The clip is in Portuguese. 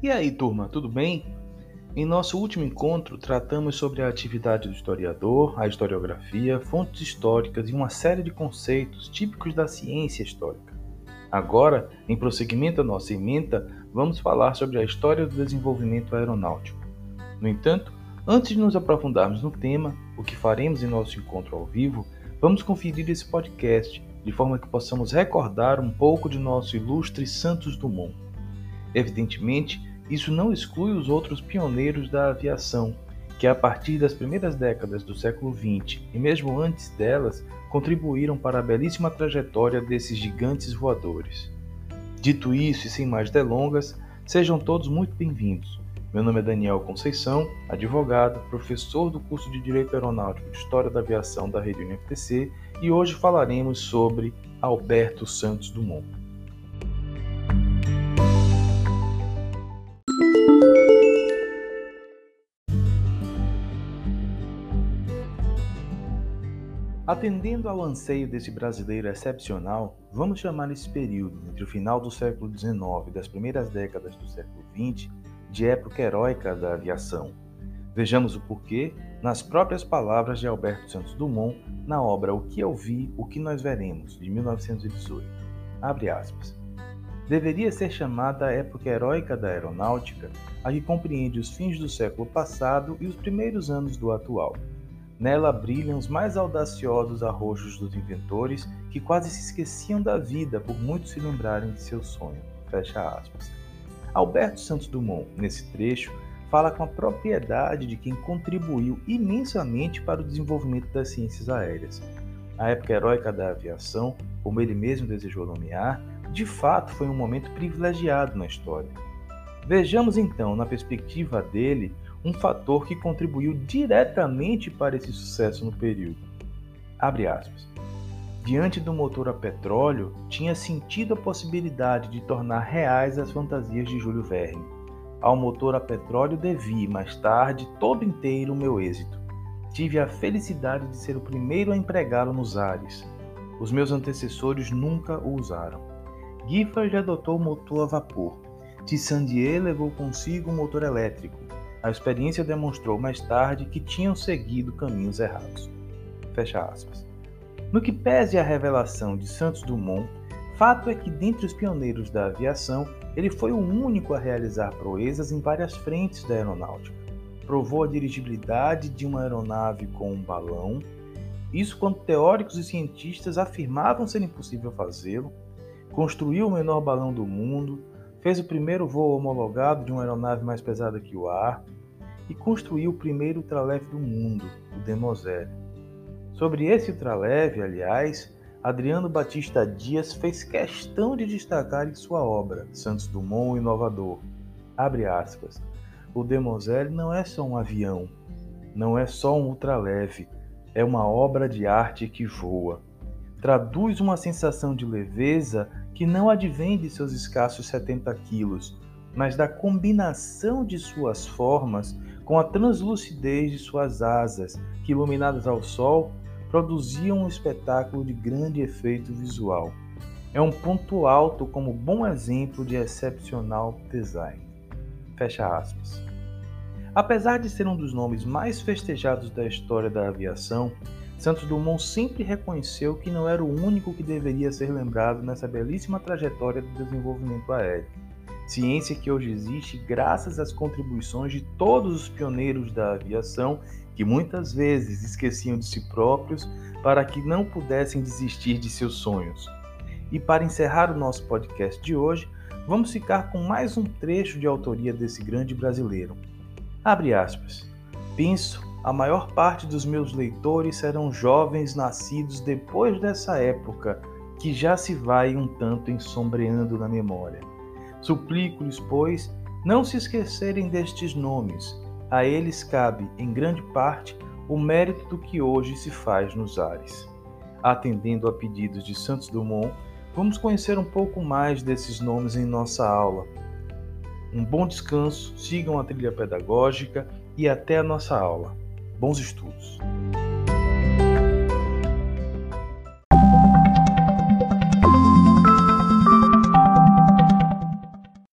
E aí, turma, tudo bem? Em nosso último encontro, tratamos sobre a atividade do historiador, a historiografia, fontes históricas e uma série de conceitos típicos da ciência histórica. Agora, em prosseguimento à nossa emenda, vamos falar sobre a história do desenvolvimento aeronáutico. No entanto, antes de nos aprofundarmos no tema, o que faremos em nosso encontro ao vivo, vamos conferir esse podcast de forma que possamos recordar um pouco de nosso ilustre Santos Dumont. Evidentemente, isso não exclui os outros pioneiros da aviação, que a partir das primeiras décadas do século XX e mesmo antes delas contribuíram para a belíssima trajetória desses gigantes voadores. Dito isso e sem mais delongas, sejam todos muito bem-vindos. Meu nome é Daniel Conceição, advogado, professor do curso de Direito Aeronáutico de História da Aviação da Rede UniFTC e hoje falaremos sobre Alberto Santos Dumont. Atendendo ao anseio desse brasileiro excepcional, vamos chamar esse período, entre o final do século XIX e das primeiras décadas do século XX, de época heróica da aviação. Vejamos o porquê nas próprias palavras de Alberto Santos Dumont na obra O que eu vi, o que nós veremos, de 1918. Abre aspas. Deveria ser chamada a época heróica da aeronáutica, a que compreende os fins do século passado e os primeiros anos do atual Nela brilham os mais audaciosos arrojos dos inventores que quase se esqueciam da vida por muito se lembrarem de seu sonho. Fecha aspas. Alberto Santos Dumont, nesse trecho, fala com a propriedade de quem contribuiu imensamente para o desenvolvimento das ciências aéreas. A época heróica da aviação, como ele mesmo desejou nomear, de fato foi um momento privilegiado na história. Vejamos então, na perspectiva dele, um fator que contribuiu diretamente para esse sucesso no período. Abre aspas. Diante do motor a petróleo, tinha sentido a possibilidade de tornar reais as fantasias de Júlio Verne. Ao motor a petróleo devi, mais tarde, todo inteiro o meu êxito. Tive a felicidade de ser o primeiro a empregá-lo nos ares. Os meus antecessores nunca o usaram. Giffard adotou o motor a vapor. Tissandier levou consigo o motor elétrico. A experiência demonstrou mais tarde que tinham seguido caminhos errados. Fecha aspas. No que pese à revelação de Santos Dumont, fato é que dentre os pioneiros da aviação, ele foi o único a realizar proezas em várias frentes da aeronáutica. Provou a dirigibilidade de uma aeronave com um balão, isso quando teóricos e cientistas afirmavam ser impossível fazê-lo, construiu o menor balão do mundo, fez o primeiro voo homologado de uma aeronave mais pesada que o ar e construiu o primeiro ultraleve do mundo, o Demoselle. Sobre esse ultraleve, aliás, Adriano Batista Dias fez questão de destacar em sua obra, Santos Dumont, Inovador. Abre aspas. O Demoselle não é só um avião, não é só um ultraleve, é uma obra de arte que voa. Traduz uma sensação de leveza que não advém de seus escassos 70 quilos, mas da combinação de suas formas com a translucidez de suas asas, que iluminadas ao sol produziam um espetáculo de grande efeito visual. É um ponto alto como bom exemplo de excepcional design. Fecha aspas. Apesar de ser um dos nomes mais festejados da história da aviação, Santos Dumont sempre reconheceu que não era o único que deveria ser lembrado nessa belíssima trajetória do desenvolvimento aéreo. Ciência que hoje existe graças às contribuições de todos os pioneiros da aviação que muitas vezes esqueciam de si próprios para que não pudessem desistir de seus sonhos. E para encerrar o nosso podcast de hoje, vamos ficar com mais um trecho de autoria desse grande brasileiro. Abre aspas. Penso a maior parte dos meus leitores serão jovens nascidos depois dessa época, que já se vai um tanto ensombreando na memória. Suplico-lhes, pois, não se esquecerem destes nomes. A eles cabe, em grande parte, o mérito do que hoje se faz nos ares. Atendendo a pedidos de Santos Dumont, vamos conhecer um pouco mais desses nomes em nossa aula. Um bom descanso, sigam a trilha pedagógica e até a nossa aula. Bons estudos!